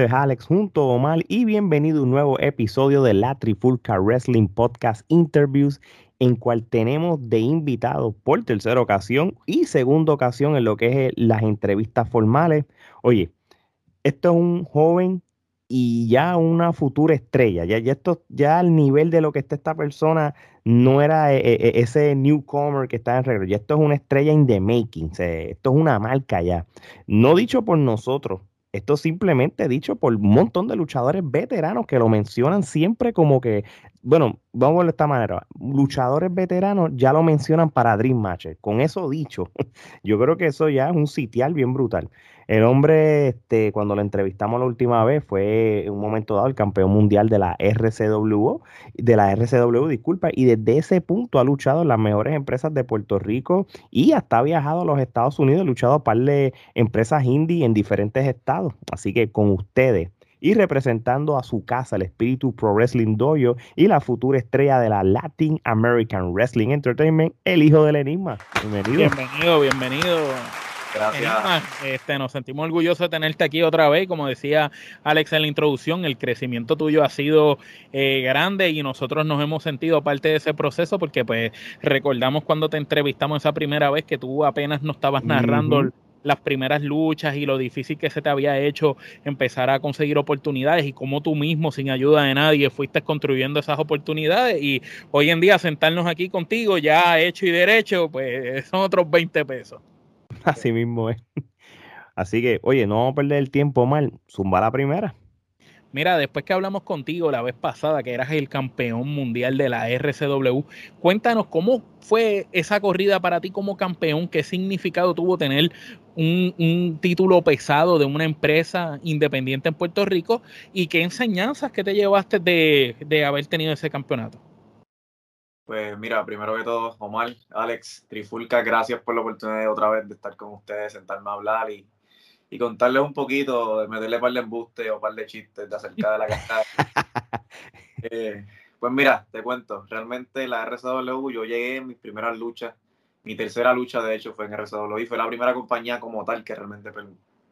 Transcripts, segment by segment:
Es Alex junto a Omar y bienvenido a un nuevo episodio de la Trifulca Wrestling Podcast Interviews en cual tenemos de invitado por tercera ocasión y segunda ocasión en lo que es las entrevistas formales. Oye, esto es un joven y ya una futura estrella. Ya, ya, esto, ya al nivel de lo que está esta persona no era eh, eh, ese newcomer que está en regreso. Ya esto es una estrella in the making. esto es una marca ya. No dicho por nosotros, esto simplemente dicho por un montón de luchadores veteranos que lo mencionan siempre como que, bueno, vamos de esta manera, luchadores veteranos ya lo mencionan para Dream Matches. Con eso dicho, yo creo que eso ya es un sitial bien brutal. El hombre, este, cuando lo entrevistamos la última vez, fue en un momento dado el campeón mundial de la RCW, de la RCW, disculpa, y desde ese punto ha luchado en las mejores empresas de Puerto Rico y hasta ha viajado a los Estados Unidos, ha luchado a par de empresas indie en diferentes estados. Así que con ustedes y representando a su casa, el espíritu Pro Wrestling Dojo y la futura estrella de la Latin American Wrestling Entertainment, el hijo del enigma. Bienvenido. Bienvenido, bienvenido. Gracias. este, nos sentimos orgullosos de tenerte aquí otra vez. Como decía Alex en la introducción, el crecimiento tuyo ha sido eh, grande y nosotros nos hemos sentido parte de ese proceso porque pues recordamos cuando te entrevistamos esa primera vez que tú apenas nos estabas narrando las primeras luchas y lo difícil que se te había hecho empezar a conseguir oportunidades y cómo tú mismo sin ayuda de nadie fuiste construyendo esas oportunidades y hoy en día sentarnos aquí contigo ya hecho y derecho pues son otros 20 pesos. Así mismo es. Así que, oye, no vamos a perder el tiempo mal. Zumba la primera. Mira, después que hablamos contigo la vez pasada, que eras el campeón mundial de la RCW, cuéntanos cómo fue esa corrida para ti como campeón, qué significado tuvo tener un, título pesado de una empresa independiente en Puerto Rico y qué enseñanzas que te llevaste de, de haber tenido ese campeonato. Pues mira, primero que todo, Omar, Alex, Trifulca, gracias por la oportunidad otra vez de estar con ustedes, sentarme a hablar y, y contarles un poquito, meterle par de embustes o par de chistes de acerca de la cascada. Eh, pues mira, te cuento, realmente la RCW, yo llegué en mis primeras luchas, mi tercera lucha de hecho fue en RCW y fue la primera compañía como tal que realmente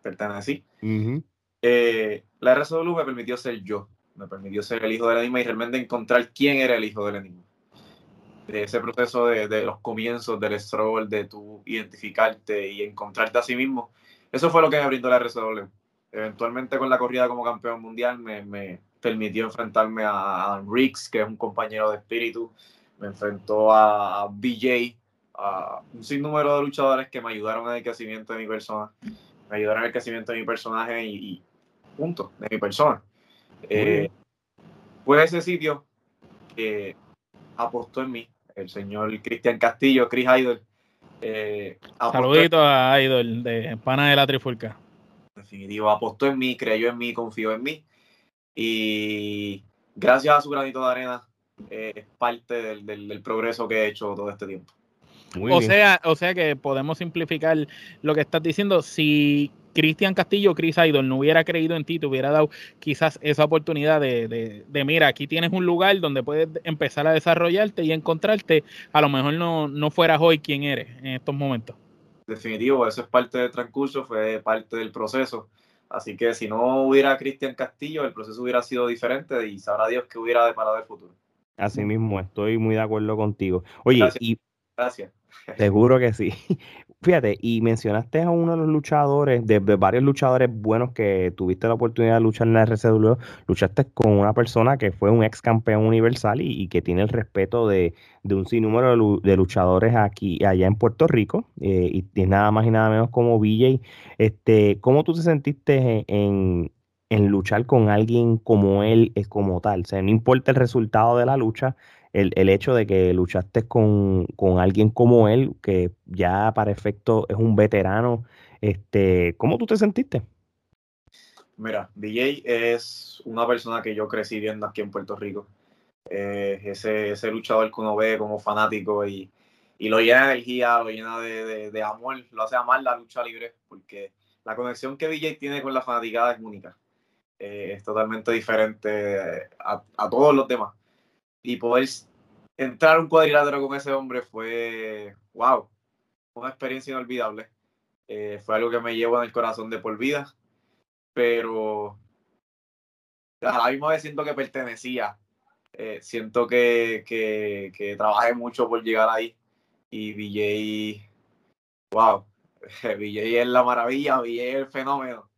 pertenecí. Eh, la RCW me permitió ser yo, me permitió ser el hijo del enigma y realmente encontrar quién era el hijo del enigma de ese proceso de, de, los comienzos del stroll, de tu identificarte y encontrarte a sí mismo. Eso fue lo que me brindó la RSW. Eventualmente con la corrida como campeón mundial me, me permitió enfrentarme a, a Riggs, que es un compañero de espíritu. Me enfrentó a, BJ, a un sinnúmero de luchadores que me ayudaron en el crecimiento de mi persona. Me ayudaron en el crecimiento de mi personaje y, punto, de mi persona. Eh, fue ese sitio que apostó en mí, el señor Cristian Castillo, Chris Idol. Eh, Saludito a Idol, de pana de la Trifulca. Definitivo, apostó en mí, creyó en mí, confió en mí. Y gracias a su granito de arena, eh, es parte del, del, progreso que he hecho todo este tiempo. o sea, o sea que podemos simplificar lo que estás diciendo. Si Cristian Castillo, Chris Idol, no hubiera creído en ti, te hubiera dado quizás esa oportunidad de, mira, aquí tienes un lugar donde puedes empezar a desarrollarte y encontrarte, a lo mejor no, no fueras hoy quien eres en estos momentos. Definitivo, eso es parte del transcurso, fue parte del proceso. Así que si no hubiera Cristian Castillo, el proceso hubiera sido diferente y sabrá Dios que hubiera deparado el futuro. Así mismo, estoy muy de acuerdo contigo. Oye, Gracias. y Gracias. Seguro que sí. Fíjate, y mencionaste a uno de los luchadores, de, varios luchadores buenos que tuviste la oportunidad de luchar en la RCW, luchaste con una persona que fue un ex campeón universal y, que tiene el respeto de, un sinnúmero de, luchadores aquí allá en Puerto Rico, eh, y, y, nada más y nada menos como BJ. Este, ¿Cómo tú te sentiste en, en luchar con alguien como él como tal? O sea, no importa el resultado de la lucha, el, hecho de que luchaste con, alguien como él, que ya para efecto es un veterano, este, ¿cómo tú te sentiste? Mira, DJ es una persona que yo crecí viendo aquí en Puerto Rico. Eh, ese, ese luchador que uno ve como fanático y, lo llena de energía, lo llena de, amor, lo hace amar la lucha libre, porque la conexión que DJ tiene con la fanaticada es única. Eh, es totalmente diferente a, a todos los demás y poder entrar un cuadrilátero con ese hombre fue, wow, una experiencia inolvidable. Eh, fue algo que me llevo en el corazón de por vida, pero a la misma vez siento que pertenecía. Eh, siento que, que, trabajé mucho por llegar ahí. Y BJ, wow, BJ es la maravilla, BJ es el fenómeno.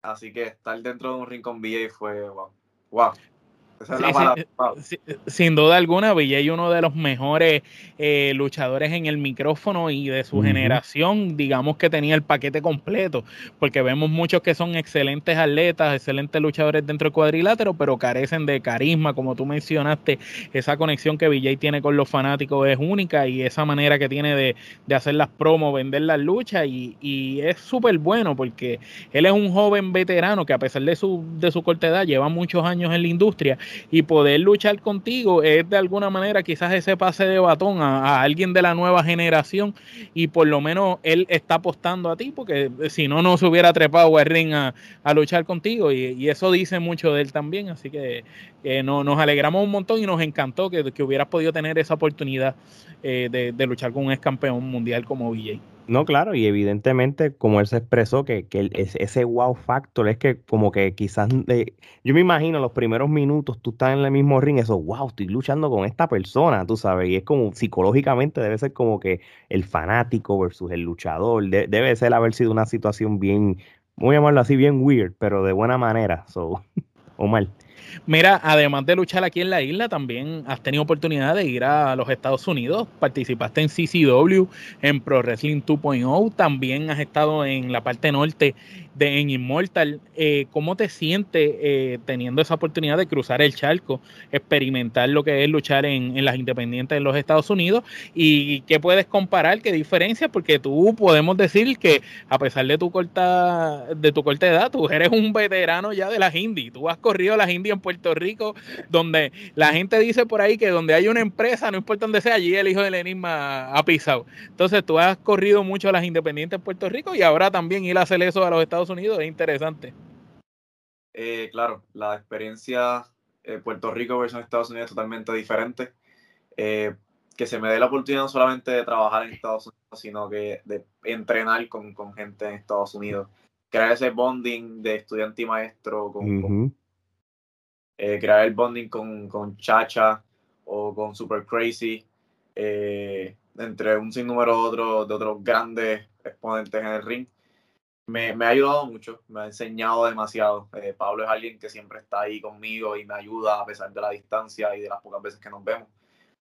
Así que estar dentro de un ring con BJ fue wow. wow sin, duda alguna, Villay uno de los mejores eh, luchadores en el micrófono y de su generación, digamos que tenía el paquete completo, porque vemos muchos que son excelentes atletas, excelentes luchadores dentro del cuadrilátero, pero carecen de carisma, como tú mencionaste, esa conexión que Villay tiene con los fanáticos es única y esa manera que tiene de, hacer las promos, vender las luchas y, y es súper bueno porque él es un joven veterano que a pesar de su, de su corta edad lleva muchos años en la industria y poder luchar contigo es de alguna manera quizás ese pase de batón a, alguien de la nueva generación y por lo menos él está apostando a ti porque si no, no se hubiera trepado a ring a, luchar contigo y, eso dice mucho de él también, así que no, nos alegramos un montón y nos encantó que, hubieras podido tener esa oportunidad eh, de, de, luchar con un ex campeón mundial como VJ. No, claro, y evidentemente, como él se expresó, que, que ese wow factor es que como que quizás, eh, yo me imagino los primeros minutos, tú estás en el mismo ring, eso, wow, estoy luchando con esta persona, tú sabes, y es como psicológicamente debe ser como que el fanático versus el luchador, debe ser haber sido una situación bien, voy a llamarlo así, bien weird, pero de buena manera, so, o mal. Mira, además de luchar aquí en la isla, también has tenido oportunidad de ir a los Estados Unidos. Participaste en CCW, en Pro Wrestling 2.0. También has estado en la parte norte de en Immortal, eh, ¿cómo te sientes eh, teniendo esa oportunidad de cruzar el charco, experimentar lo que es luchar en, las independientes de los Estados Unidos? ¿Y qué puedes comparar? ¿Qué diferencia? Porque tú podemos decir que a pesar de tu corta, de tu corta edad, tú eres un veterano ya de las indies. Tú has corrido las indies en Puerto Rico, donde la gente dice por ahí que donde hay una empresa, no importa dónde sea, allí el hijo del enigma ha pisado. Entonces tú has corrido mucho las independientes en Puerto Rico y ahora también ir a hacer eso a los Estados Unidos es interesante. Eh, claro, la experiencia eh, Puerto Rico versus Estados Unidos es totalmente diferente. Eh, que se me dé la oportunidad no solamente de trabajar en Estados Unidos, sino que de entrenar con, gente en Estados Unidos. Crear ese bonding de estudiante y maestro, con, crear el bonding con, con, Chacha o con Super Crazy, entre un sinnúmero de otros, de otros grandes exponentes en el ring me, ha ayudado mucho, me ha enseñado demasiado. Eh, Pablo es alguien que siempre está ahí conmigo y me ayuda a pesar de la distancia y de las pocas veces que nos vemos.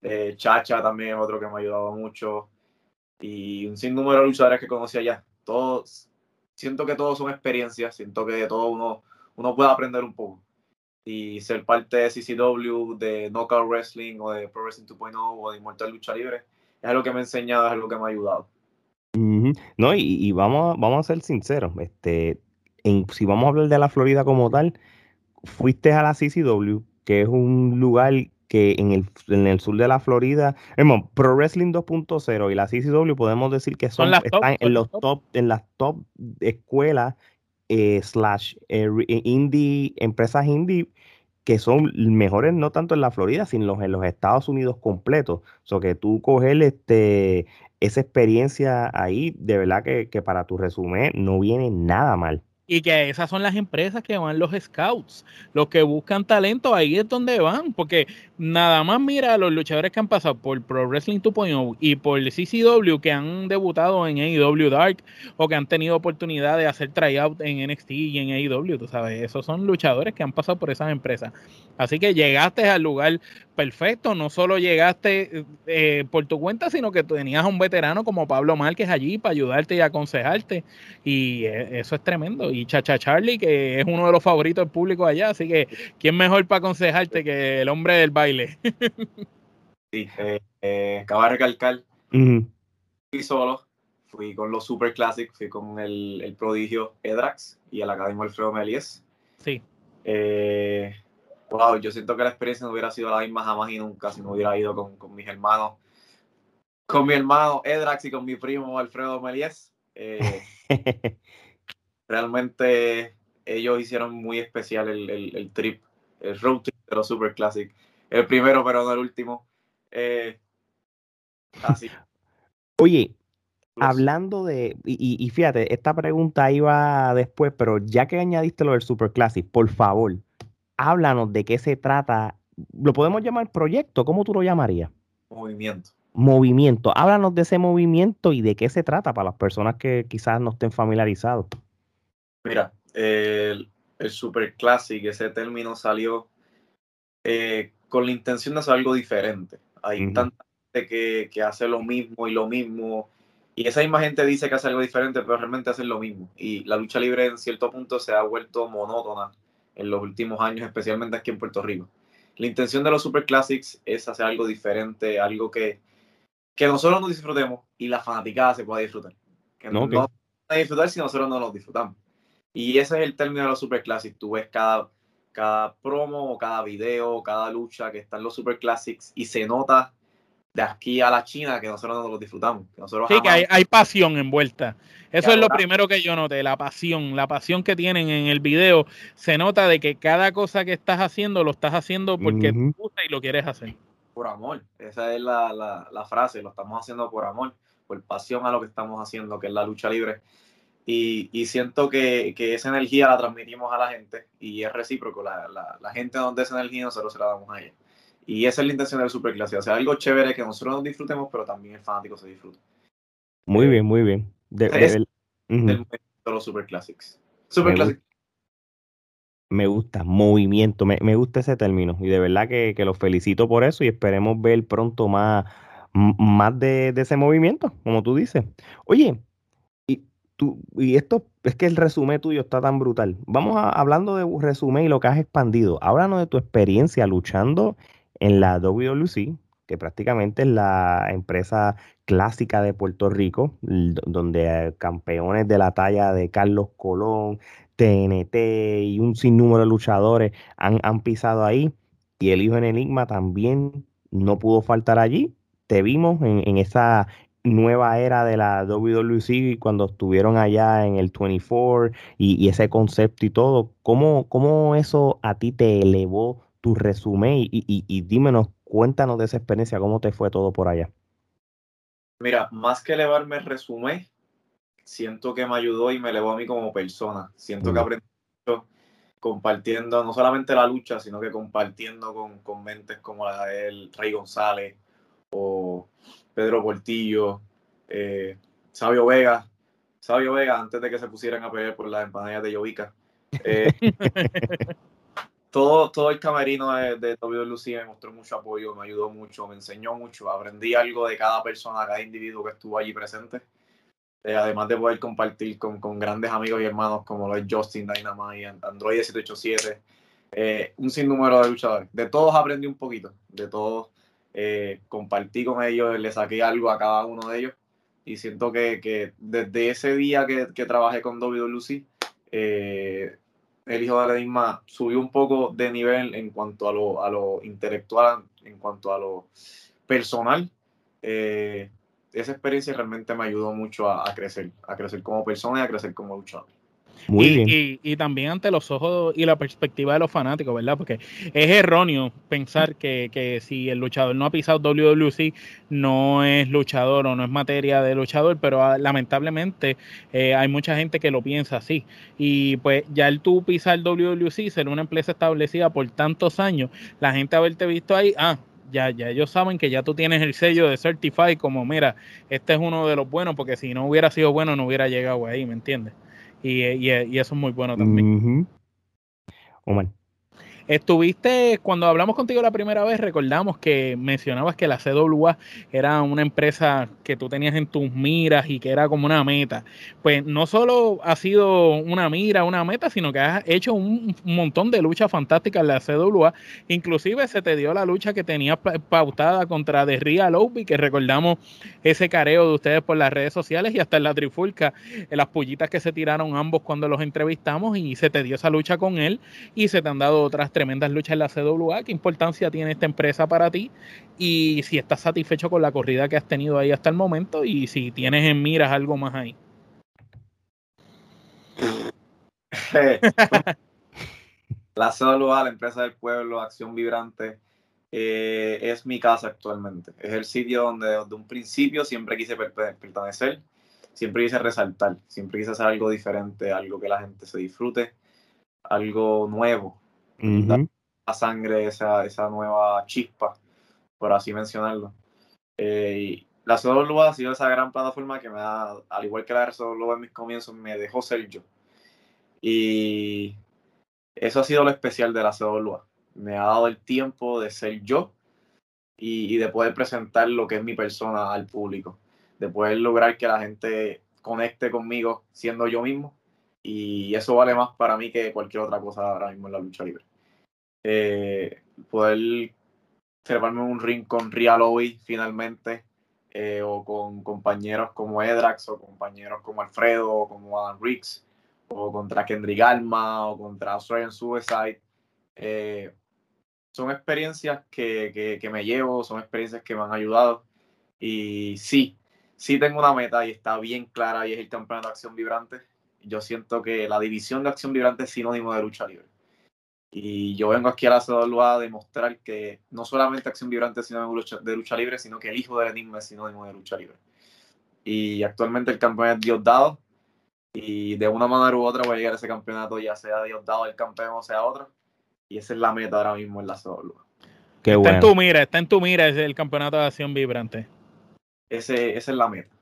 Eh, Chacha también es otro que me ha ayudado mucho. Y un sinnúmero de luchadores que conocí allá. Todos, siento que todos son experiencias, siento que de todo uno, uno puede aprender un poco. Y ser parte de CCW, de Knockout Wrestling o de Pro Wrestling 2.0 o de Inmortal Lucha Libre, es algo que me ha enseñado, es algo que me ha ayudado. No, y, vamos, vamos a ser sinceros, este, en, si vamos a hablar de la Florida como tal, fuiste a la CCW, que es un lugar que en el, en el sur de la Florida, Pro Wrestling 2.0 y la CCW podemos decir que son, están en los top, en las top escuelas eh, slash eh, indie, empresas indie que son mejores no tanto en la Florida, sino en los Estados Unidos completos. O sea, que tú coger este, esa experiencia ahí, de verdad que, que para tu resumen no viene nada mal. Y que esas son las empresas que van los scouts, los que buscan talento, ahí es donde van, porque nada más mira a los luchadores que han pasado por Pro Wrestling 2.0 y por CCW que han debutado en AEW Dark o que han tenido oportunidad de hacer tryout en NXT y en AEW, tú sabes, esos son luchadores que han pasado por esas empresas. Así que llegaste al lugar perfecto, no solo llegaste eh, por tu cuenta, sino que tenías a un veterano como Pablo Márquez allí para ayudarte y aconsejarte y eh, eso es tremendo y Chacha Charlie, que es uno de los favoritos del público allá, así que ¿quién mejor para aconsejarte que el hombre del baile? sí, eh, eh, acaba de recalcar, fui solo, fui con los Super Classic, fui con el, prodigio Edrax y el Academia Alfredo Melies. Sí. Eh, wow, yo siento que la experiencia no hubiera sido la misma jamás y nunca si no hubiera ido con, con mis hermanos, con mi hermano Edrax y con mi primo Alfredo Melies. Eh, realmente ellos hicieron muy especial el, trip, el road trip de los Super Classic. El primero, pero no el último. Eh, así. Oye, hablando de, y, fíjate, esta pregunta iba después, pero ya que añadiste lo del Super Classic, por favor, háblanos de qué se trata. ¿Lo podemos llamar proyecto? ¿Cómo tú lo llamarías? Movimiento. Movimiento. Háblanos de ese movimiento y de qué se trata para las personas que quizás no estén familiarizados. Mira, el, el Super Classic, ese término salió eh, con la intención de hacer algo diferente. Hay tanta gente que, que, hace lo mismo y lo mismo. Y esa misma gente dice que hace algo diferente, pero realmente hacen lo mismo. Y la lucha libre en cierto punto se ha vuelto monótona en los últimos años, especialmente aquí en Puerto Rico. La intención de los Super Classics es hacer algo diferente, algo que, que nosotros nos disfrutemos y la fanaticada se pueda disfrutar. Que no, no a disfrutar si nosotros no nos disfrutamos. Y ese es el término de los Super Classics. Tú ves cada, cada promo, cada video, cada lucha que están los Super Classics y se nota de aquí a la China que nosotros no lo disfrutamos. nosotros sí, que hay, hay, pasión envuelta. Eso es lo primero que yo noté, la pasión, la pasión que tienen en el video. Se nota de que cada cosa que estás haciendo lo estás haciendo porque te gusta y lo quieres hacer. Por amor, esa es la, la, la frase, lo estamos haciendo por amor, por pasión a lo que estamos haciendo, que es la lucha libre. Y, siento que, esa energía la transmitimos a la gente y es recíproco. La, la, gente donde esa energía nosotros se la damos a ella. Y esa es la intención del Superclásico. O sea, algo chévere que nosotros nos disfrutemos, pero también el fanático se disfrute. Muy bien, muy bien. De, los Superclásics. Superclásics. Me gusta, movimiento, me, me, gusta ese término y de verdad que, que los felicito por eso y esperemos ver pronto más, más de, de, ese movimiento, como tú dices. Oye, y esto es que el resumen tuyo está tan brutal. Vamos a, hablando de resumen y lo que has expandido. Háblanos de tu experiencia luchando en la WWC, que prácticamente es la empresa clásica de Puerto Rico, donde campeones de la talla de Carlos Colón, TNT y un sinnúmero de luchadores han, han pisado ahí. Y el hijo en Enigma también no pudo faltar allí. Te vimos en, en esa nueva era de la WWC cuando estuvieron allá en el 24 y, ese concepto y todo, ¿cómo, ¿cómo, eso a ti te elevó tu resumen? Y, y, y, dímenos, cuéntanos de esa experiencia, cómo te fue todo por allá. Mira, más que elevarme el resumen, siento que me ayudó y me elevó a mí como persona. Siento que aprendí mucho compartiendo no solamente la lucha, sino que compartiendo con, con mentes como la de Rey González o Pedro Portillo, eh, Sabio Vega, Sabio Vega, antes de que se pusieran a pelear por las empanadillas de Yovica. Eh, todo, todo el camerino de, de Lucía me mostró mucho apoyo, me ayudó mucho, me enseñó mucho, aprendí algo de cada persona, cada individuo que estuvo allí presente. Eh, además de poder compartir con, con, grandes amigos y hermanos como lo es Justin Dynamite, Android 787, eh, un sinnúmero de luchadores. De todos aprendí un poquito, de todos eh, compartí con ellos, le saqué algo a cada uno de ellos y siento que, desde ese día que, trabajé con WWC, eh, el hijo de la subió un poco de nivel en cuanto a lo, a lo intelectual, en cuanto a lo personal. Eh, esa experiencia realmente me ayudó mucho a, a, crecer, a crecer como persona y a crecer como luchador y, también ante los ojos y la perspectiva de los fanáticos, ¿verdad? Porque es erróneo pensar que, si el luchador no ha pisado WWC no es luchador o no es materia de luchador, pero ah, lamentablemente eh, hay mucha gente que lo piensa así. Y pues ya el tú pisar WWC, ser una empresa establecida por tantos años, la gente haberte visto ahí, ah, ya, ya ellos saben que ya tú tienes el sello de Certify como, mira, este es uno de los buenos, porque si no hubiera sido bueno no hubiera llegado ahí, ¿me entiendes? Y, y, y, eso es muy bueno también. Estuviste, cuando hablamos contigo la primera vez, recordamos que mencionabas que la CWA era una empresa que tú tenías en tus miras y que era como una meta. Pues no solo ha sido una mira, una meta, sino que has hecho un, montón de luchas fantásticas en la CWA. Inclusive se te dio la lucha que tenías pautada contra The Real Obi, que recordamos ese careo de ustedes por las redes sociales y hasta en la trifulca, en las pullitas que se tiraron ambos cuando los entrevistamos y se te dio esa lucha con él y se te han dado otras tremendas luchas en la CWA. ¿Qué importancia tiene esta empresa para ti? Y si estás satisfecho con la corrida que has tenido ahí hasta el momento y si tienes en miras algo más ahí. la CWA, la empresa del pueblo, Acción Vibrante, eh, es mi casa actualmente. Es el sitio donde desde un principio siempre quise pertenecer, siempre quise resaltar, siempre quise hacer algo diferente, algo que la gente se disfrute, algo nuevo, la sangre, esa, esa nueva chispa, por así mencionarlo. Eh, y la CW ha sido esa gran plataforma que me ha, al igual que la CW en mis comienzos, me dejó ser yo. Y eso ha sido lo especial de la CW. Me ha dado el tiempo de ser yo y, de poder presentar lo que es mi persona al público, de poder lograr que la gente conecte conmigo siendo yo mismo y eso vale más para mí que cualquier otra cosa ahora mismo en la lucha libre. Eh, poder en un ring con Real hoy finalmente eh, o con compañeros como Edrax o compañeros como Alfredo o como Adam Riggs o contra Kendrick Alma o contra Australian Suicide. Eh, son experiencias que, me llevo, son experiencias que me han ayudado. Y sí, sí tengo una meta y está bien clara y es el campeonato de acción vibrante. Yo siento que la división de acción vibrante es sinónimo de lucha libre. Y yo vengo aquí a la CWA a demostrar que no solamente acción vibrante es sinónimo de lucha, libre, sino que el hijo del enigma es sinónimo de lucha libre. Y actualmente el campeón es Dios dado. Y de una manera u otra voy a llegar a ese campeonato, ya sea Dios dado el campeón o sea otro y esa es la meta ahora mismo en la. Qué está en tu mira, está en tu mira ese el campeonato de acción vibrante. Ese, esa es la meta.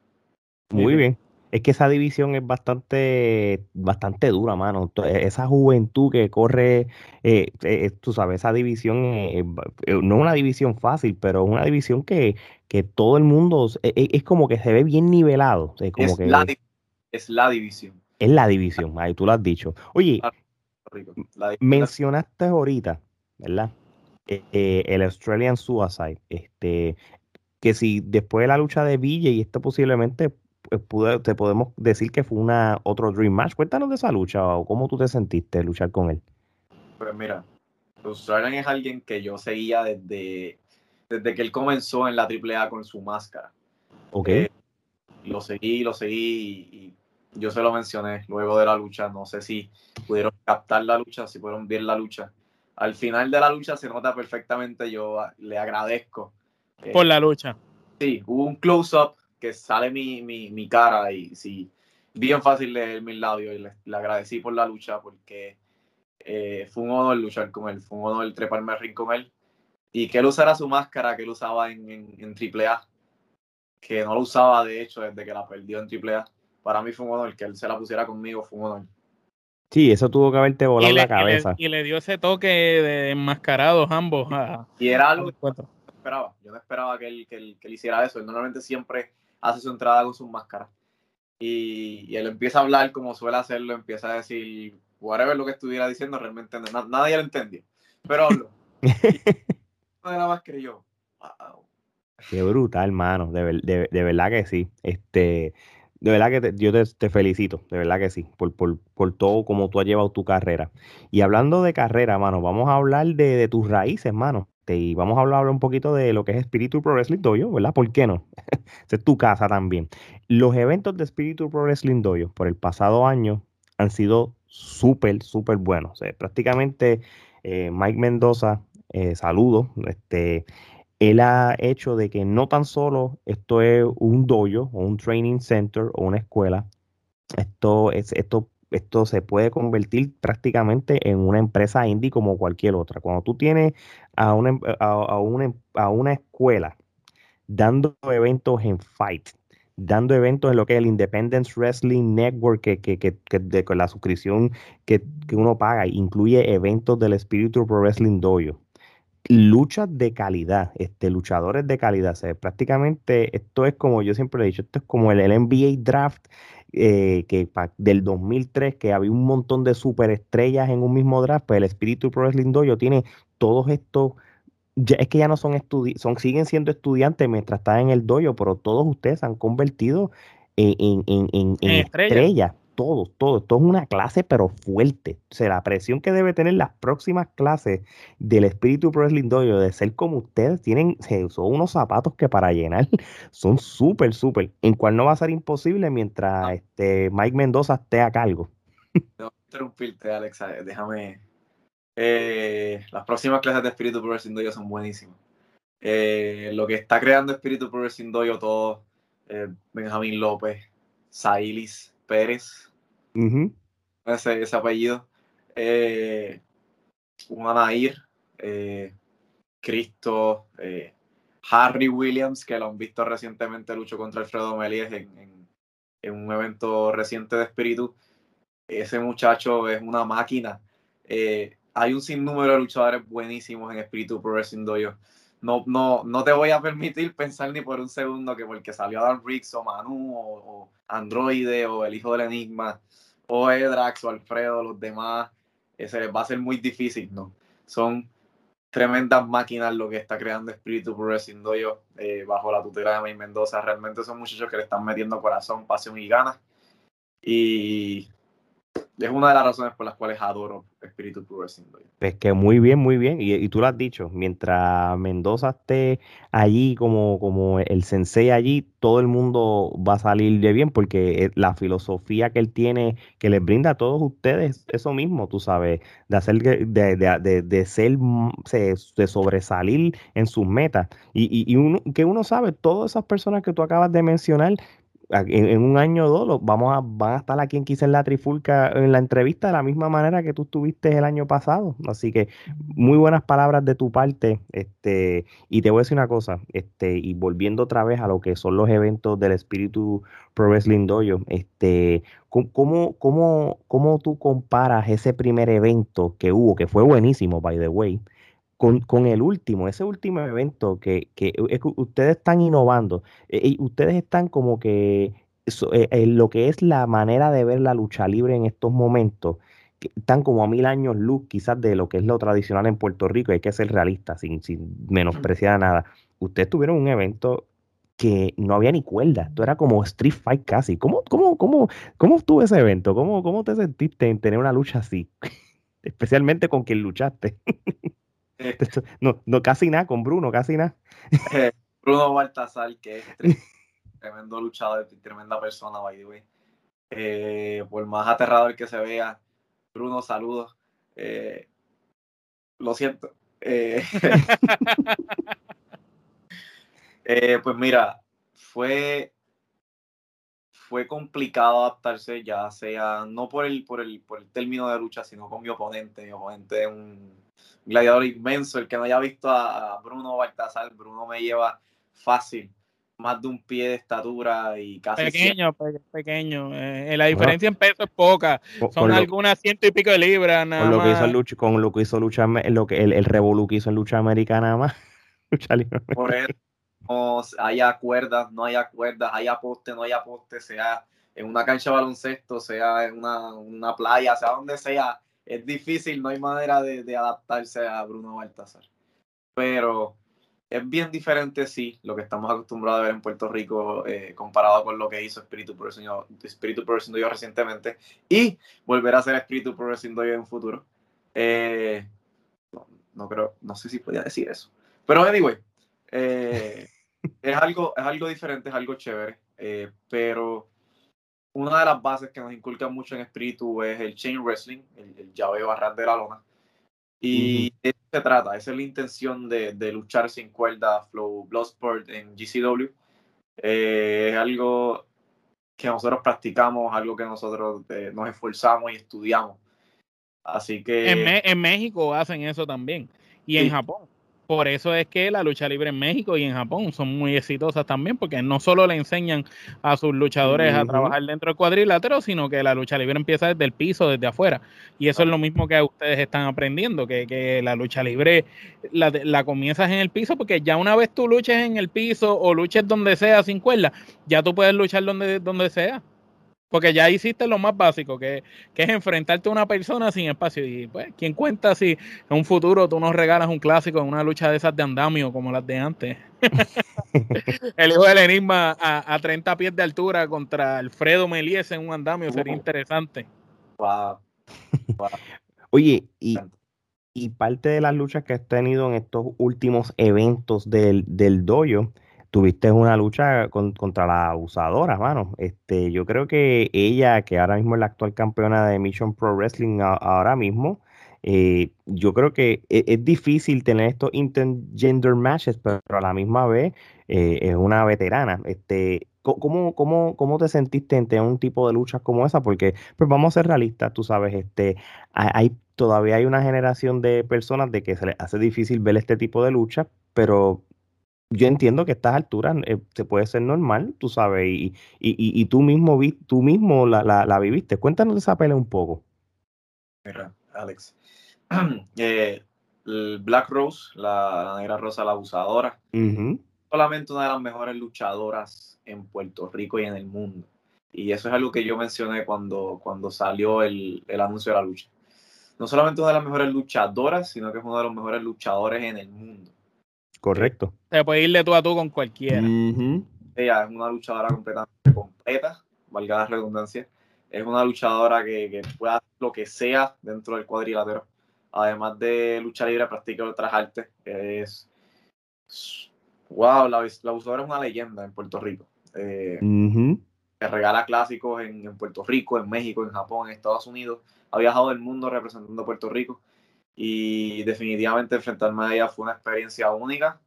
Muy bien. Es que esa división es bastante, bastante dura, mano. E, esa juventud que corre, eh, eh, tú sabes, esa división eh, no es una división fácil, pero es una división que, que todo el mundo e, e, es, como que se ve bien nivelado. como es, que, la, es la división. Es la división, ahí tú lo has dicho. Oye, Mencionaste ahorita, ¿verdad? Eh, eh, el Australian Suicide. Este, que si después de la lucha de Villa y esto posiblemente pues, te podemos decir que fue una otro Dream Match. Cuéntanos de esa lucha o cómo tú te sentiste luchar con él. Pues mira, Australian es alguien que yo seguía desde, desde que él comenzó en la AAA con su máscara. Ok. Eh, lo seguí, lo seguí y yo se lo mencioné luego de la lucha, no sé si pudieron captar la lucha, si pudieron ver la lucha. Al final de la lucha se nota perfectamente, yo le agradezco. Eh, Por la lucha. Sí, hubo un close-up que sale mi, mi, cara y sí, bien fácil leer mis labios y le, agradecí por la lucha porque eh, fue un honor luchar con él, fue un honor treparme al ring con él y que él usara su máscara que él usaba en, en, en AAA, que no lo usaba de hecho desde que la perdió en AAA para mí fue un honor que él se la pusiera conmigo, fue un honor. Sí, eso tuvo que haberte volado la cabeza. Y le, dio ese toque de enmascarados ambos. y era algo que yo no esperaba. Yo no esperaba que él, que, él, que él, hiciera eso. Él normalmente siempre hace su entrada con sus máscaras. Y, él empieza a hablar como suele hacerlo, empieza a decir whatever lo que estuviera diciendo, realmente nadie lo entendió. Pero hablo. nada más que yo. Qué brutal, hermano. De, de, de, verdad que sí. Este, de verdad que yo te, felicito, de verdad que sí, por, por, todo como tú has llevado tu carrera. Y hablando de carrera, mano, vamos a hablar de, tus raíces, mano. Y vamos a hablar, un poquito de lo que es Espíritu Pro Wrestling Dojo, ¿verdad? ¿Por qué no? es tu casa también. Los eventos de Espíritu Pro Wrestling Dojo por el pasado año han sido súper, súper buenos. prácticamente eh, Mike Mendoza, eh, saludo, este, él ha hecho de que no tan solo esto es un dojo o un training center o una escuela, esto, es, esto, esto se puede convertir prácticamente en una empresa indie como cualquier otra. Cuando tú tienes a una, a, una, a una escuela dando eventos en Fight, dando eventos en lo que es el Independence Wrestling Network, que, que, que, que con la suscripción que, uno paga, incluye eventos del Spiritual Pro Wrestling Dojo luchas de calidad, este, luchadores de calidad. prácticamente esto es como yo siempre he dicho, esto es como el, NBA Draft eh, que del 2003, que había un montón de superestrellas en un mismo draft, pues el Espíritu Pro Wrestling Dojo tiene todos estos, ya, es que ya no son estudiantes, son, siguen siendo estudiantes mientras están en el dojo, pero todos ustedes se han convertido en, en, estrellas todo, todo. Esto es una clase, pero fuerte. O sea, la presión que debe tener las próximas clases del espíritu Pro Wrestling Dojo de ser como ustedes, tienen, son unos zapatos que para llenar son súper, súper. En cual no va a ser imposible mientras este Mike Mendoza esté a cargo. No interrumpirte, Alexa. Déjame. Eh, las próximas clases de espíritu Pro Wrestling Dojo son buenísimas. Eh, lo que está creando espíritu Pro Wrestling Dojo, todo, eh, Benjamín López, Sailis, Pérez, ese, ese, apellido. Eh, un Anair, Cristo, Harry Williams, que lo han visto recientemente, luchó contra Alfredo Melies en, en, un evento reciente de espíritu. Ese muchacho es una máquina. Eh, hay un sinnúmero de luchadores buenísimos en Espíritu Pro Wrestling Dojo. No, no, no te voy a permitir pensar ni por un segundo que porque salió Adam Riggs o Manu o, Androide o el hijo del Enigma o Edrax o Alfredo, los demás, ese les va a ser muy difícil, ¿no? Son tremendas máquinas lo que está creando Espíritu Pro Wrestling Dojo eh, bajo la tutela de May Mendoza. Realmente son muchachos que le están metiendo corazón, pasión y ganas. Y es una de las razones por las cuales adoro Espíritu Wrestling. Es que muy bien, muy bien. Y, tú lo has dicho, mientras Mendoza esté allí como, como el sensei allí, todo el mundo va a salir de bien porque eh, la filosofía que él tiene, que les brinda a todos ustedes, eso mismo, tú sabes, de hacer, de, de, de, ser, de sobresalir en sus metas. Y, y, uno, que uno sabe, todas esas personas que tú acabas de mencionar, en, un año o dos vamos a, van a estar aquí en en la Trifulca en la entrevista de la misma manera que tú estuviste el año pasado. Así que muy buenas palabras de tu parte. Este, y te voy a decir una cosa, este, y volviendo otra vez a lo que son los eventos del espíritu Pro Wrestling Dojo, este, ¿cómo, cómo, cómo tú comparas ese primer evento que hubo, que fue buenísimo, by the way? Con, el último, ese último evento que, ustedes están innovando, eh, ustedes están como que eh, lo que es la manera de ver la lucha libre en estos momentos, están como a mil años luz quizás de lo que es lo tradicional en Puerto Rico, hay que ser realista, sin, sin menospreciar nada. Ustedes tuvieron un evento que no había ni cuerda, esto era como Street Fight casi. ¿Cómo, cómo, cómo, cómo estuvo ese evento? ¿Cómo, ¿Cómo te sentiste en tener una lucha así? Especialmente con quien luchaste. No, no, casi nada con Bruno, casi nada. Eh, Bruno Baltasar, que es tremendo luchador, tremenda persona, by the way. Eh, por más aterrador que se vea, Bruno, saludos. Eh, lo siento. pues mira, fue, fue complicado adaptarse, ya sea no por el, por el, por el término de lucha, sino con mi oponente. Mi oponente es un gladiador inmenso. El que no haya visto a Bruno Baltasar, Bruno me lleva fácil más de un pie de estatura y casi. Pequeño, pequeño. Eh, la diferencia en peso es poca. Son algunas ciento y pico de libras. con, lo que hizo lucha, con lo que hizo lucha, lo que el, el Revolu que hizo en lucha americana más. Por eso, no haya cuerdas, no haya cuerdas, haya poste, no haya poste, sea en una cancha de baloncesto, sea en una, una playa, sea donde sea es difícil, no hay manera de, adaptarse a Bruno Baltasar. Pero es bien diferente, sí, lo que estamos acostumbrados a ver en Puerto Rico eh, comparado con lo que hizo Espíritu Progresivo, Espíritu yo recientemente y volver a ser Espíritu Progresivo yo en futuro. Eh, no, creo, no sé si podía decir eso. Pero anyway, eh, es, algo, es algo diferente, es algo chévere, pero una de las bases que nos inculcan mucho en espíritu es el chain wrestling, el, el llaveo barras de la lona. Y de eso se trata, esa es la intención de, de luchar sin cuerda Flow Bloodsport en GCW. Eh, es algo que nosotros practicamos, algo que nosotros eh, nos esforzamos y estudiamos. Así que... En, en, México hacen eso también. Y en Japón. Por eso es que la lucha libre en México y en Japón son muy exitosas también, porque no solo le enseñan a sus luchadores a trabajar dentro del cuadrilátero, sino que la lucha libre empieza desde el piso, desde afuera. Y eso es lo mismo que ustedes están aprendiendo, que, que la lucha libre la, la, comienzas en el piso, porque ya una vez tú luches en el piso o luches donde sea sin cuerda, ya tú puedes luchar donde, donde sea. Porque ya hiciste lo más básico, que, es enfrentarte a una persona sin espacio. Y pues, ¿quién cuenta si en un futuro tú nos regalas un clásico en una lucha de esas de andamio como las de antes? el hijo del enigma a, 30 pies de altura contra Alfredo Melies en un andamio sería interesante. Oye, y, y parte de las luchas que has tenido en estos últimos eventos del, del dojo tuviste una lucha contra la abusadora, mano. Este, yo creo que ella, que ahora mismo es la actual campeona de Mission Pro Wrestling ahora mismo, eh, yo creo que e, es, difícil tener estos intergender matches, pero a la misma vez eh, es una veterana. Este, ¿cómo, cómo, cómo te sentiste en tener un tipo de luchas como esa? Porque, pues vamos a ser realistas, tú sabes, este, hay todavía hay una generación de personas de que se les hace difícil ver este tipo de lucha, pero yo entiendo que a estas alturas eh, se puede ser normal, tú sabes, y, y, y, tú mismo vi, tú mismo la, la, viviste. Cuéntanos de esa pelea un poco. Mira, Alex. eh, Black Rose, la, negra rosa, la abusadora, solamente una de las mejores luchadoras en Puerto Rico y en el mundo. Y eso es algo que yo mencioné cuando, cuando salió el, el anuncio de la lucha. No solamente una de las mejores luchadoras, sino que es uno de los mejores luchadores en el mundo. Correcto. Se puede ir de tú a tú con cualquiera. Ella es una luchadora completamente completa, valga la redundancia. Es una luchadora que, que puede hacer lo que sea dentro del cuadrilátero. Además de lucha libre, practica otras artes. Es. Wow, la, la abusadora es una leyenda en Puerto Rico. Eh, que regala clásicos en, en, Puerto Rico, en México, en Japón, en Estados Unidos. Ha viajado el mundo representando a Puerto Rico y definitivamente enfrentarme a ella fue una experiencia única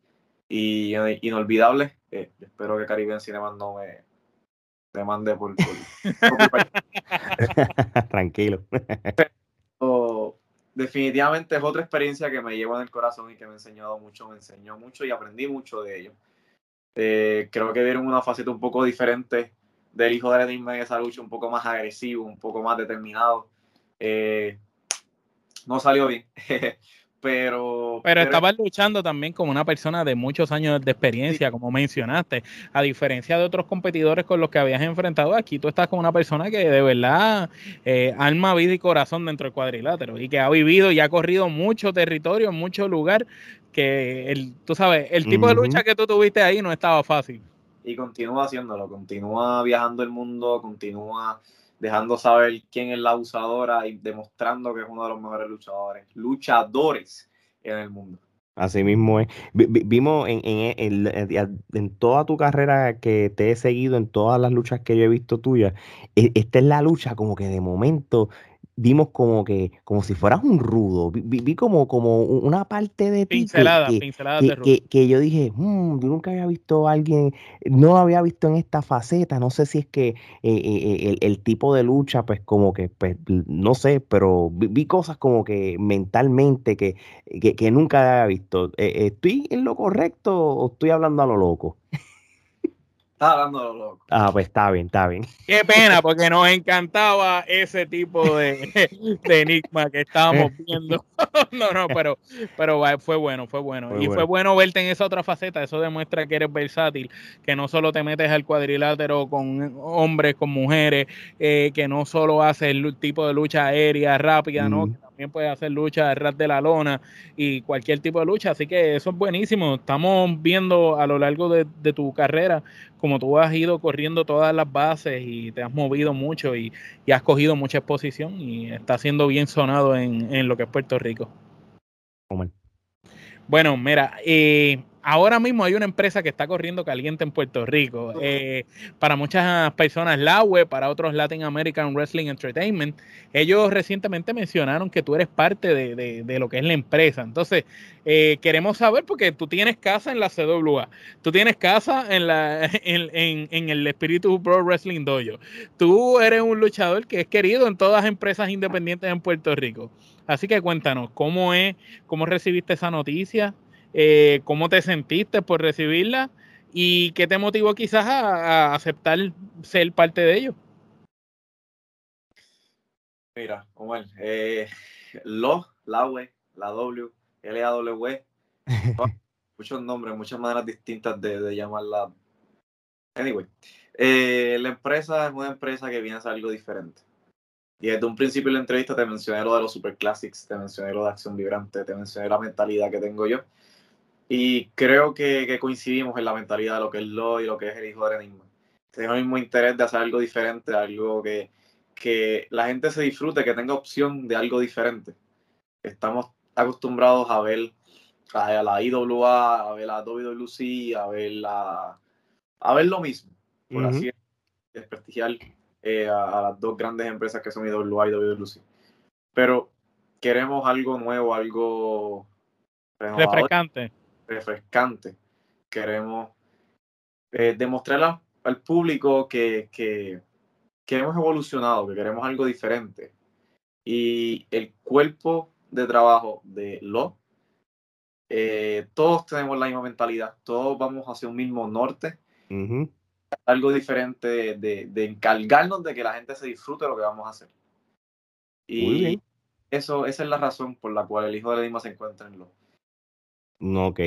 y inolvidable. Eh, espero que Caribbean Cinema no me, me mande por... Tranquilo. definitivamente es otra experiencia que me llevo en el corazón y que me ha enseñado mucho, me enseñó mucho y aprendí mucho de ello. Eh, creo que vieron una faceta un poco diferente del hijo de Enigma en esa lucha, un poco más agresivo, un poco más determinado. Eh, no salió bien. pero, pero, estabas luchando también como una persona de muchos años de experiencia, como mencionaste. A diferencia de otros competidores con los que habías enfrentado, aquí tú estás con una persona que de verdad eh, alma, vida y corazón dentro del cuadrilátero y que ha vivido y ha corrido mucho territorio, mucho lugar. Que el, tú sabes, el tipo de lucha que tú tuviste ahí no estaba fácil. Y continúa haciéndolo, continúa viajando el mundo, continúa dejando saber quién es la abusadora y demostrando que es uno de los mejores luchadores, luchadores en el mundo. Así mismo es. Vimos en, en, en, toda tu carrera que te he seguido, en todas las luchas que yo he visto tuyas, e, esta es la lucha como que de momento vimos como que, como si fueras un rudo. Vi, como, como una parte de ti que, que, yo dije, hmm, yo nunca había visto a alguien, no lo había visto en esta faceta. No sé si es que eh, eh, el, tipo de lucha, pues como que, pues, no sé, pero vi, cosas como que mentalmente que, que, nunca había visto. Eh, ¿Estoy en lo correcto o estoy hablando a lo loco? Está hablando loco. Ah, pues está bien, está bien. Qué pena, porque nos encantaba ese tipo de, enigma que estábamos viendo. no, no, pero, pero fue bueno, fue bueno. y fue bueno verte en esa otra faceta. Eso demuestra que eres versátil, que no solo te metes al cuadrilátero con hombres, con mujeres, eh, que no solo haces el tipo de lucha aérea rápida, ¿no? También puedes hacer lucha de ras de la lona y cualquier tipo de lucha. Así que eso es buenísimo. Estamos viendo a lo largo de, tu carrera como tú has ido corriendo todas las bases y te has movido mucho y, has cogido mucha exposición y está siendo bien sonado en, en lo que es Puerto Rico. Bueno, mira, eh, ahora mismo hay una empresa que está corriendo caliente en Puerto Rico. Eh, para muchas personas, la web, para otros Latin American Wrestling Entertainment. Ellos recientemente mencionaron que tú eres parte de, lo que es la empresa. Entonces, eh, queremos saber, porque tú tienes casa en la CWA, tú tienes casa en, la, en, en, el Espíritu Pro Wrestling Dojo. Tú eres un luchador que es querido en todas las empresas independientes en Puerto Rico. Así que cuéntanos, ¿cómo es? ¿Cómo recibiste esa noticia? Eh, cómo te sentiste por recibirla y qué te motivó quizás a, aceptar ser parte de ello. Mira, Omar, eh, lo, la W, la W, L A W, muchos nombres, muchas maneras distintas de, llamarla. Anyway, eh, la empresa es una empresa que viene a hacer algo diferente. Y desde un principio de la entrevista te mencioné lo de los Super Classics, te mencioné lo de Acción Vibrante, te mencioné la mentalidad que tengo yo. Y creo que, coincidimos en la mentalidad de lo que es lo y lo que es el hijo de Enigma. Tengo el mismo interés de hacer algo diferente, algo que, que la gente se disfrute, que tenga opción de algo diferente. Estamos acostumbrados a ver a la IWA, a ver la WWC, a ver la, a ver lo mismo, por así desprestigiar eh, a, las dos grandes empresas que son IWA y WWC. Pero queremos algo nuevo, algo refrescante refrescante. Queremos eh, demostrar al público que, que, hemos evolucionado, que queremos algo diferente. Y el cuerpo de trabajo de los, eh, todos tenemos la misma mentalidad, todos vamos hacia un mismo norte. Algo diferente de, de, encargarnos de que la gente se disfrute de lo que vamos a hacer. Y eso, esa es la razón por la cual el hijo de Lima se encuentra en lo. Ok,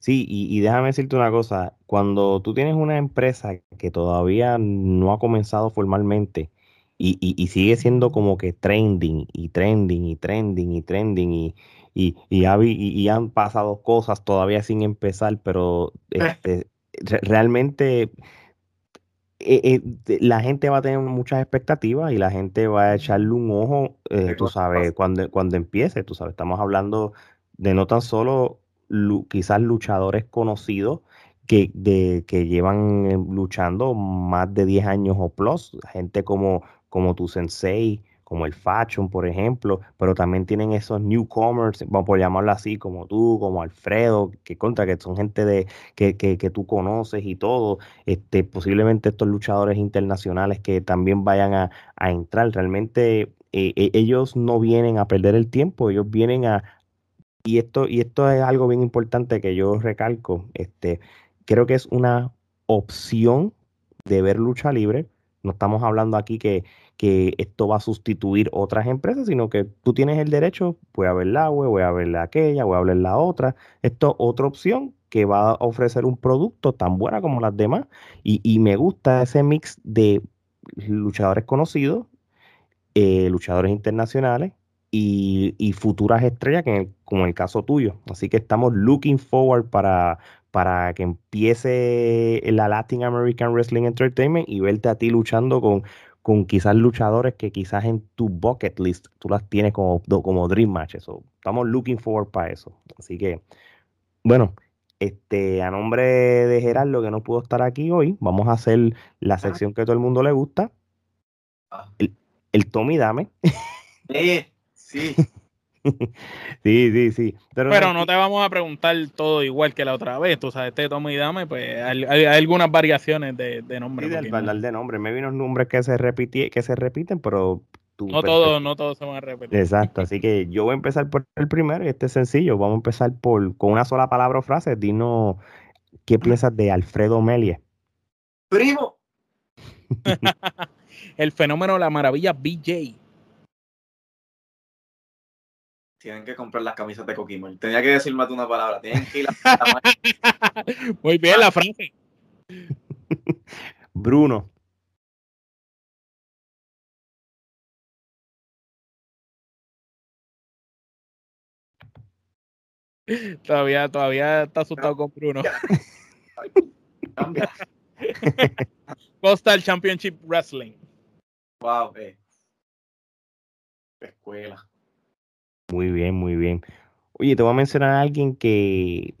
sí, y, déjame decirte una cosa, cuando tú tienes una empresa que todavía no ha comenzado formalmente y, y, sigue siendo como que trending y trending y trending y trending y, y, y, han pasado cosas todavía sin empezar, pero este, realmente eh, eh, la gente va a tener muchas expectativas y la gente va a echarle un ojo, eh, tú sabes, cuando, cuando empiece, tú sabes, estamos hablando de no tan solo quizás luchadores conocidos que, que llevan luchando más de 10 años o plus, gente como, como tu sensei, como el Fashion, por ejemplo, pero también tienen esos newcomers, vamos por llamarlo así, como tú, como Alfredo, que contra que son gente de que, que, que tú conoces y todo, este, posiblemente estos luchadores internacionales que también vayan a, a entrar, realmente eh, e, ellos no vienen a perder el tiempo, ellos vienen a, y esto, y esto es algo bien importante que yo recalco, este, creo que es una opción de ver lucha libre, no estamos hablando aquí que que esto va a sustituir otras empresas, sino que tú tienes el derecho, voy a ver la web, voy a ver la aquella, voy a ver la otra. Esto es otra opción que va a ofrecer un producto tan buena como las demás. Y, me gusta ese mix de luchadores conocidos, eh, luchadores internacionales y, futuras estrellas, que como en el caso tuyo. Así que estamos looking forward para, para que empiece la Latin American Wrestling Entertainment y verte a ti luchando con, con quizás luchadores que quizás en tu bucket list tú las tienes como, como dream matches. estamos looking forward para eso. Así que, bueno, este, a nombre de Gerardo, que no pudo estar aquí hoy, vamos a hacer la sección que a todo el mundo le gusta. Ah. El, el Tommy Dame. Sí, sí. sí. Pero, no, te vamos a preguntar todo igual que la otra vez. Tú sabes, este Tommy Dame, pues hay, algunas variaciones de, de nombre. Sí, de, de nombre. Me vino nombres que se, que se repiten, pero no todos, no todos se van a repetir. Exacto, así que yo voy a empezar por el primero y este es sencillo. Vamos a empezar por con una sola palabra o frase. Dinos qué piensas de Alfredo Melie. Primo. el fenómeno la maravilla BJ tienen que comprar las camisas de Coquimol. Tenía que decir más de una palabra. Tienen que ir Muy bien la frase. Bruno. Todavía, todavía está asustado con Bruno. Postal Championship Wrestling. Wow, eh. Escuela. Muy bien, muy bien. Oye, te voy a mencionar a alguien que,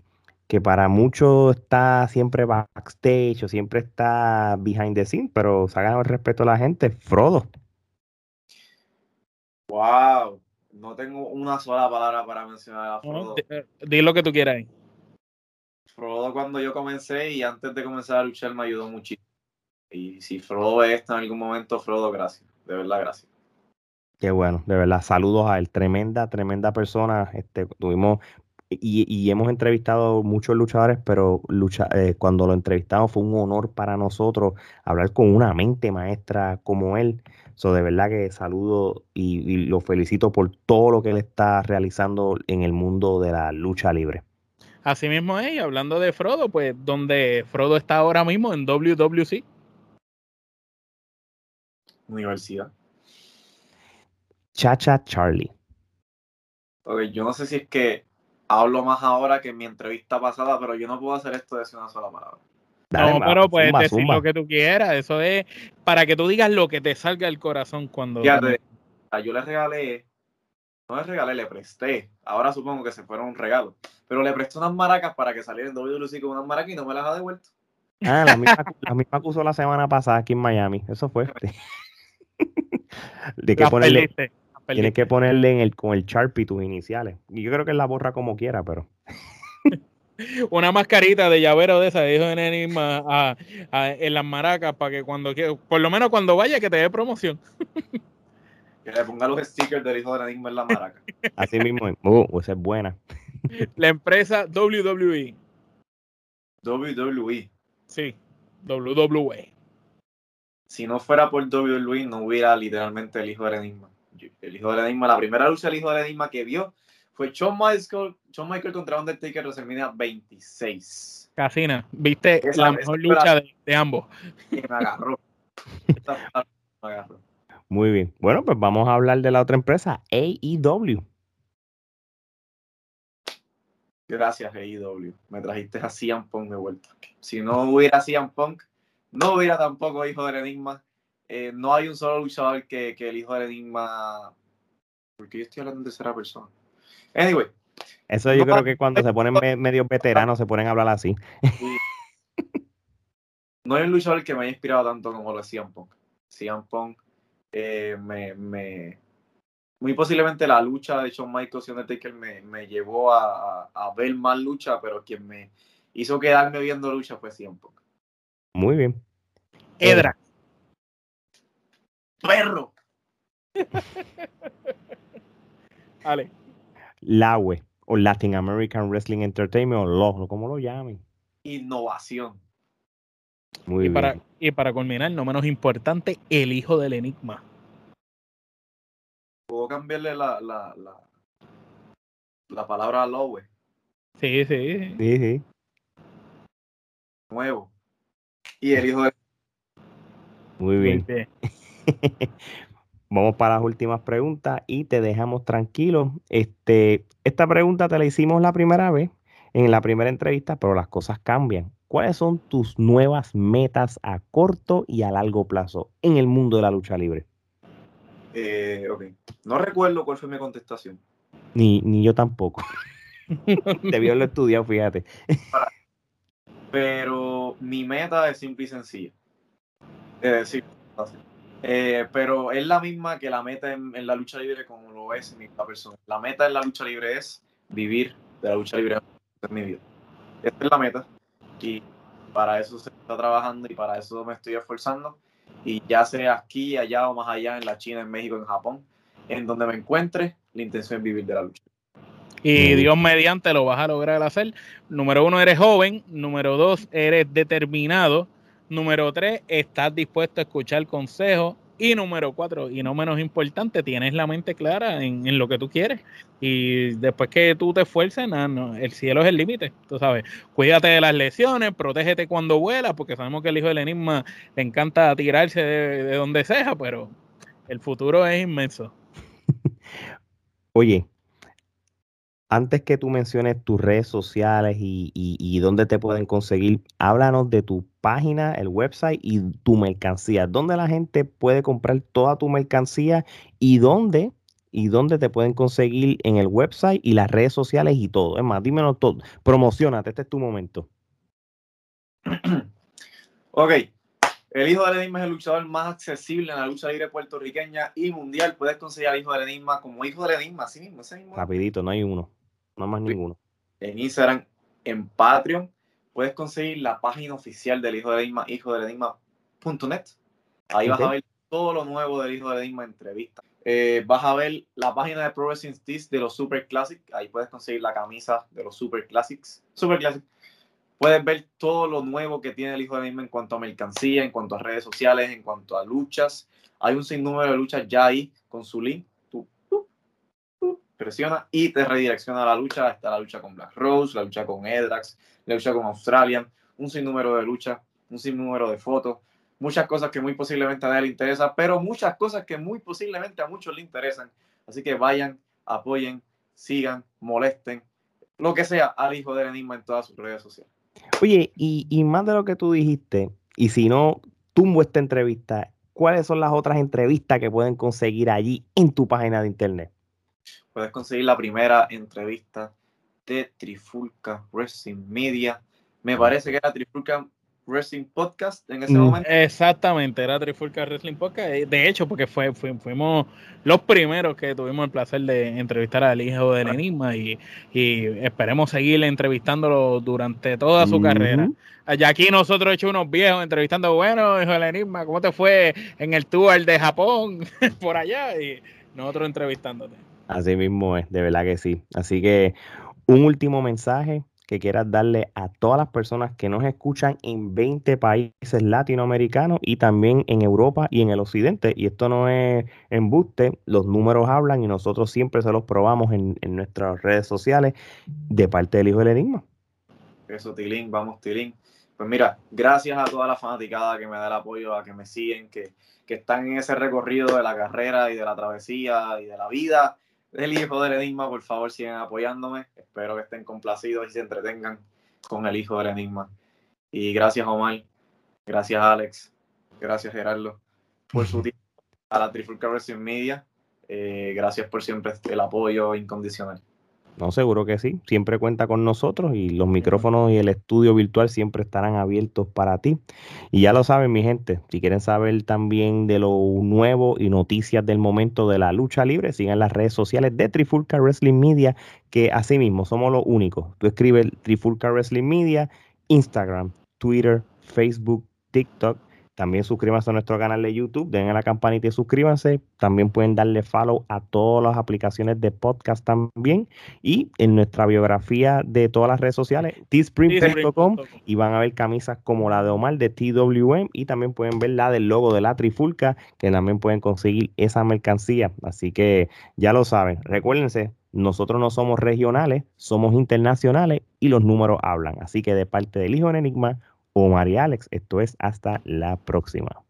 que para muchos está siempre backstage o siempre está behind the scene, pero se ha ganado el respeto a la gente, Frodo. Wow, no tengo una sola palabra para mencionar a Frodo. Eh, di, lo que tú quieras. Frodo cuando yo comencé y antes de comenzar a luchar me ayudó muchísimo. Y si Frodo ve esto en algún momento, Frodo, gracias. De verdad, gracias. Qué bueno, de verdad, saludos a él, tremenda, tremenda persona. Este, tuvimos y, hemos entrevistado muchos luchadores, pero lucha, eh, cuando lo entrevistamos fue un honor para nosotros hablar con una mente maestra como él. So, de verdad que saludo y, lo felicito por todo lo que él está realizando en el mundo de la lucha libre. Así mismo es, hablando de Frodo, pues donde Frodo está ahora mismo en WWC. Universidad. Chacha Charlie. Ok, yo no sé si es que hablo más ahora que en mi entrevista pasada, pero yo no puedo hacer esto de decir una sola palabra. no, pero puedes decir lo que tú quieras. Eso es para que tú digas lo que te salga del corazón cuando. Fíjate, yo le regalé, no le regalé, le presté. Ahora supongo que se fueron un regalo. Pero le presté unas maracas para que saliera en WC con unas maracas y no me las ha devuelto. Ah, la misma, la misma que usó la semana pasada aquí en Miami. Eso fue. de que ponerle, Tienes que ponerle en el, con el Sharpie tus iniciales. Y yo creo que él la borra como quiera, pero. Una mascarita de llavero de esa, dijo en enigma en las maracas para que cuando por lo menos cuando vaya que te dé promoción. Que le ponga los stickers del hijo de Enigma en la maraca. Así mismo. Uh, esa es buena. La empresa WWE. WWE. Sí, WWE. Si no fuera por WWE, no hubiera literalmente el hijo del Enigma. El hijo del Enigma, la primera lucha del hijo del Enigma que vio fue Shawn Michaels, Shawn Michaels contra Undertaker WrestleMania 26. Casina, viste la mejor lucha de, ambos. me agarró. me agarró. Muy bien. Bueno, pues vamos a hablar de la otra empresa, AEW. Gracias, AEW. Me trajiste a CM Punk de vuelta. Si no hubiera CM Punk, no hubiera tampoco Hijo del Enigma. Eh, no hay un solo luchador que, que, el Hijo del Enigma. Porque yo estoy hablando de tercera persona. Anyway. Eso yo creo que cuando se ponen medio veteranos se ponen a hablar así. No hay un luchador que me haya inspirado tanto como lo de CM Punk. CM Punk eh, me, muy posiblemente la lucha de Shawn Michaels y Undertaker me, me llevó a, ver más lucha, pero quien me hizo quedarme viendo lucha fue CM Punk. Muy bien. Edra. Perro. Vale. LAWE o Latin American Wrestling Entertainment o LO, como lo llamen. Innovación. Muy y, Para, y para culminar, no menos importante, el hijo del enigma. ¿Puedo cambiarle la, la, la, la palabra a Lowe? Sí, sí. Sí, sí. Nuevo. Y el hijo del Muy bien. Vamos para las últimas preguntas y te dejamos tranquilo. Este, esta pregunta te la hicimos la primera vez, en la primera entrevista, pero las cosas cambian. ¿Cuáles son tus nuevas metas a corto y a largo plazo en el mundo de la lucha libre? Eh, ok. No recuerdo cuál fue mi contestación. Ni, ni yo tampoco. Debió haberlo estudiado, fíjate. Pero mi meta es simple y sencilla. Es decir, eh, pero es la misma que la meta en, la lucha libre como lo es mi persona. La meta en la lucha libre es vivir de la lucha libre en mi vida. Esta es la meta y para eso se está trabajando y para eso me estoy esforzando. Y ya sea aquí, allá o más allá, en la China, en México, en Japón, en donde me encuentre, la intención es vivir de la lucha. Y Dios mediante lo vas a lograr hacer. Número uno, eres joven. Número dos, eres determinado. Número tres, estás dispuesto a escuchar consejos. Y número cuatro, y no menos importante, tienes la mente clara en, lo que tú quieres. Y después que tú te esfuerces, nada, el cielo es el límite, tú sabes. Cuídate de las lesiones, protégete cuando vuelas, porque sabemos que el hijo del enigma le encanta tirarse de donde sea, pero el futuro es inmenso. Oye, antes que tú menciones tus redes sociales y, dónde te pueden conseguir, háblanos de tu página, el website y tu mercancía. ¿Dónde la gente puede comprar toda tu mercancía y dónde, y dónde te pueden conseguir en el website y las redes sociales y todo? Es más, dímelo todo. Promocionate, este es tu momento. ok. El Hijo del Enigma es el luchador más accesible en la lucha libre puertorriqueña y mundial. Puedes conseguir al Hijo del Enigma como Hijo del Enigma, así mismo, ese mismo. Rapidito, no hay uno. No más ninguno. En Instagram, en Patreon, puedes conseguir la página oficial del Hijo del Enigma, hijo del Enigma.net. Ahí vas a ver todo lo nuevo del Hijo del Enigma entrevista. Eh, vas a ver la página de Pro Wrestling de los Super Classics. Ahí puedes conseguir la camisa de los Super Classics. Super Classics. Puedes ver todo lo nuevo que tiene el Hijo del Enigma en cuanto a mercancía, en cuanto a redes sociales, en cuanto a luchas. Hay un sinnúmero de luchas ya ahí con su link presiona y te redirecciona a la lucha. Está la lucha con Black Rose, la lucha con Edrax, la lucha con Australian, un sinnúmero de luchas, un sinnúmero de fotos, muchas cosas que muy posiblemente a nadie le interesa, pero muchas cosas que muy posiblemente a muchos le interesan. Así que vayan, apoyen, sigan, molesten, lo que sea al hijo del enigma en todas sus redes sociales. Oye, y, y más de lo que tú dijiste, y si no, tumbo esta entrevista, ¿cuáles son las otras entrevistas que pueden conseguir allí en tu página de internet? Puedes conseguir la primera entrevista de Trifulca Wrestling Media. Me parece que era Trifulca Wrestling Podcast en ese mm. momento. Exactamente, era Trifulca Wrestling Podcast. Eh, de hecho, porque fue, fuimos los primeros que tuvimos el placer de entrevistar al hijo del Enigma y, esperemos seguir entrevistándolo durante toda su carrera. Allá aquí nosotros hecho unos viejos entrevistando, bueno, hijo del Enigma, ¿cómo te fue en el tour de Japón por allá? Y nosotros entrevistándote. Así mismo es, de verdad que sí. Así que un último mensaje que quieras darle a todas las personas que nos escuchan en 20 países latinoamericanos y también en Europa y en el occidente. Y esto no es embuste, los números hablan y nosotros siempre se los probamos en, nuestras redes sociales de parte del Hijo del Enigma. Eso, Tilín, vamos, Tilín. Pues mira, gracias a toda la fanaticada que me da el apoyo, a que me siguen, que, que están en ese recorrido de la carrera y de la travesía y de la vida del hijo del enigma, por favor sigan apoyándome. Espero que estén complacidos y se entretengan con el hijo del enigma. Y gracias Omar, gracias Alex, gracias Gerardo por su tiempo a la Trifulca Wrestling Media. Eh, gracias por siempre el apoyo incondicional. No, seguro que sí. Siempre cuenta con nosotros y los micrófonos y el estudio virtual siempre estarán abiertos para ti. Y ya lo saben, mi gente, si quieren saber también de lo nuevo y noticias del momento de la lucha libre, sigan las redes sociales de Trifulca Wrestling Media, que así mismo somos los únicos. Tú escribes Trifulca Wrestling Media, Instagram, Twitter, Facebook, TikTok también suscríbanse a nuestro canal de YouTube, den a la campanita y suscríbanse. También pueden darle follow a todas las aplicaciones de podcast también. Y en nuestra biografía de todas las redes sociales, teespring.com y van a ver camisas como la de Omar de TWM y también pueden ver la del logo de la Trifulca, que también pueden conseguir esa mercancía. Así que ya lo saben. Recuérdense, nosotros no somos regionales, somos internacionales y los números hablan. Así que de parte del Hijo en Enigma, o María Alex. Esto es hasta la próxima.